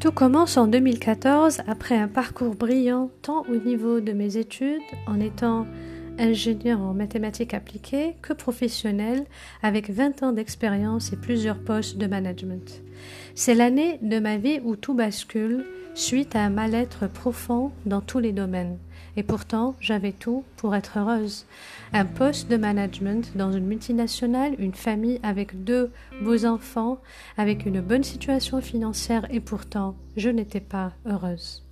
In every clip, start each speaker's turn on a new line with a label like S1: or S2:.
S1: Tout commence en 2014 après un parcours brillant tant au niveau de mes études en étant ingénieur en mathématiques appliquées que professionnel avec 20 ans d'expérience et plusieurs postes de management. C'est l'année de ma vie où tout bascule suite à un mal-être profond dans tous les domaines. Et pourtant, j'avais tout pour être heureuse. Un poste de management dans une multinationale, une famille avec deux beaux enfants, avec une bonne situation financière et pourtant, je n'étais pas heureuse.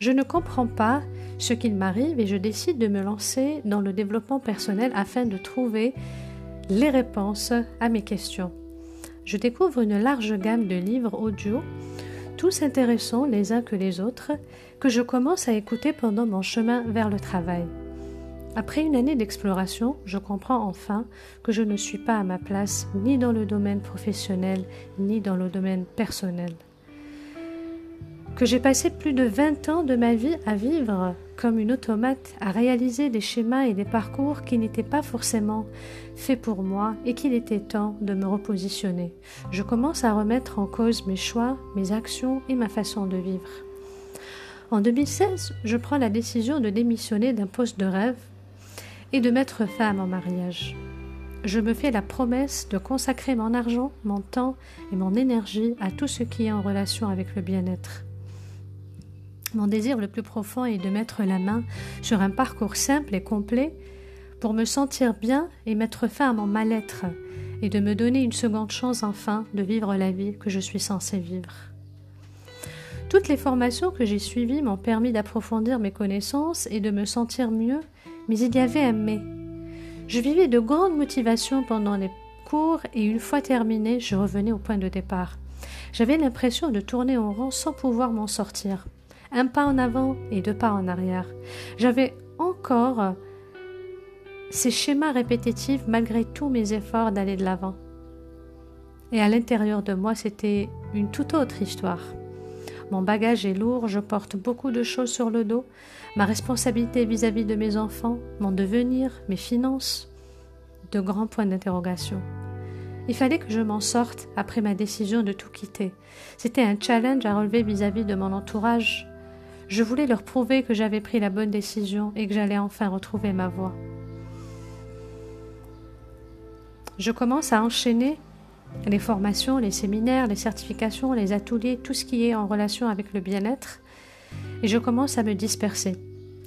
S1: Je ne comprends pas ce qu'il m'arrive et je décide de me lancer dans le développement personnel afin de trouver les réponses à mes questions. Je découvre une large gamme de livres audio tous intéressants les uns que les autres, que je commence à écouter pendant mon chemin vers le travail. Après une année d'exploration, je comprends enfin que je ne suis pas à ma place ni dans le domaine professionnel ni dans le domaine personnel que j'ai passé plus de 20 ans de ma vie à vivre comme une automate, à réaliser des schémas et des parcours qui n'étaient pas forcément faits pour moi et qu'il était temps de me repositionner. Je commence à remettre en cause mes choix, mes actions et ma façon de vivre. En 2016, je prends la décision de démissionner d'un poste de rêve et de mettre à mon mariage. Je me fais la promesse de consacrer mon argent, mon temps et mon énergie à tout ce qui est en relation avec le bien-être. Mon désir le plus profond est de mettre la main sur un parcours simple et complet pour me sentir bien et mettre fin à mon mal-être et de me donner une seconde chance enfin de vivre la vie que je suis censée vivre. Toutes les formations que j'ai suivies m'ont permis d'approfondir mes connaissances et de me sentir mieux, mais il y avait un mais. Je vivais de grandes motivations pendant les cours et une fois terminé, je revenais au point de départ. J'avais l'impression de tourner en rond sans pouvoir m'en sortir un pas en avant et deux pas en arrière. J'avais encore ces schémas répétitifs malgré tous mes efforts d'aller de l'avant. Et à l'intérieur de moi, c'était une toute autre histoire. Mon bagage est lourd, je porte beaucoup de choses sur le dos, ma responsabilité vis-à-vis de mes enfants, mon devenir, mes finances, de grands points d'interrogation. Il fallait que je m'en sorte après ma décision de tout quitter. C'était un challenge à relever vis-à-vis -vis de mon entourage, je voulais leur prouver que j'avais pris la bonne décision et que j'allais enfin retrouver ma voie. Je commence à enchaîner les formations, les séminaires, les certifications, les ateliers, tout ce qui est en relation avec le bien-être, et je commence à me disperser.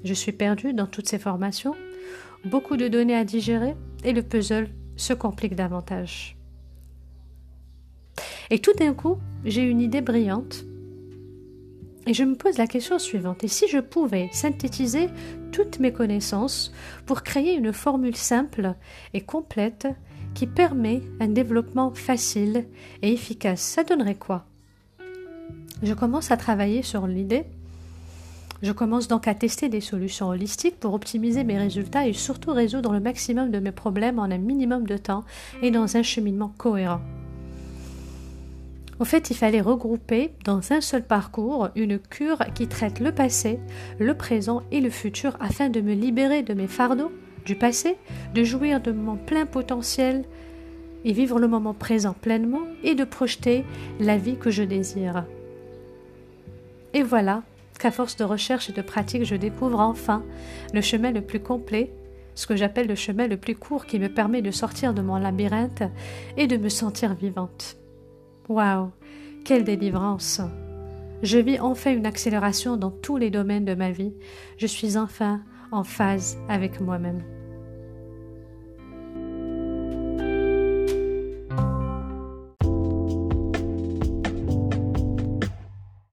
S1: Je suis perdue dans toutes ces formations, beaucoup de données à digérer, et le puzzle se complique davantage. Et tout d'un coup, j'ai une idée brillante et je me pose la question suivante. Et si je pouvais synthétiser toutes mes connaissances pour créer une formule simple et complète qui permet un développement facile et efficace, ça donnerait quoi? Je commence à travailler sur l'idée. Je commence donc à tester des solutions holistiques pour optimiser mes résultats et surtout résoudre le maximum de mes problèmes en un minimum de temps et dans un cheminement cohérent. Au fait, il fallait regrouper dans un seul parcours une cure qui traite le passé, le présent et le futur afin de me libérer de mes fardeaux du passé, de jouir de mon plein potentiel et vivre le moment présent pleinement et de projeter la vie que je désire. Et voilà qu'à force de recherche et de pratique, je découvre enfin le chemin le plus complet, ce que j'appelle le chemin le plus court qui me permet de sortir de mon labyrinthe et de me sentir vivante. Waouh, quelle délivrance Je vis enfin une accélération dans tous les domaines de ma vie. Je suis enfin en phase avec moi-même.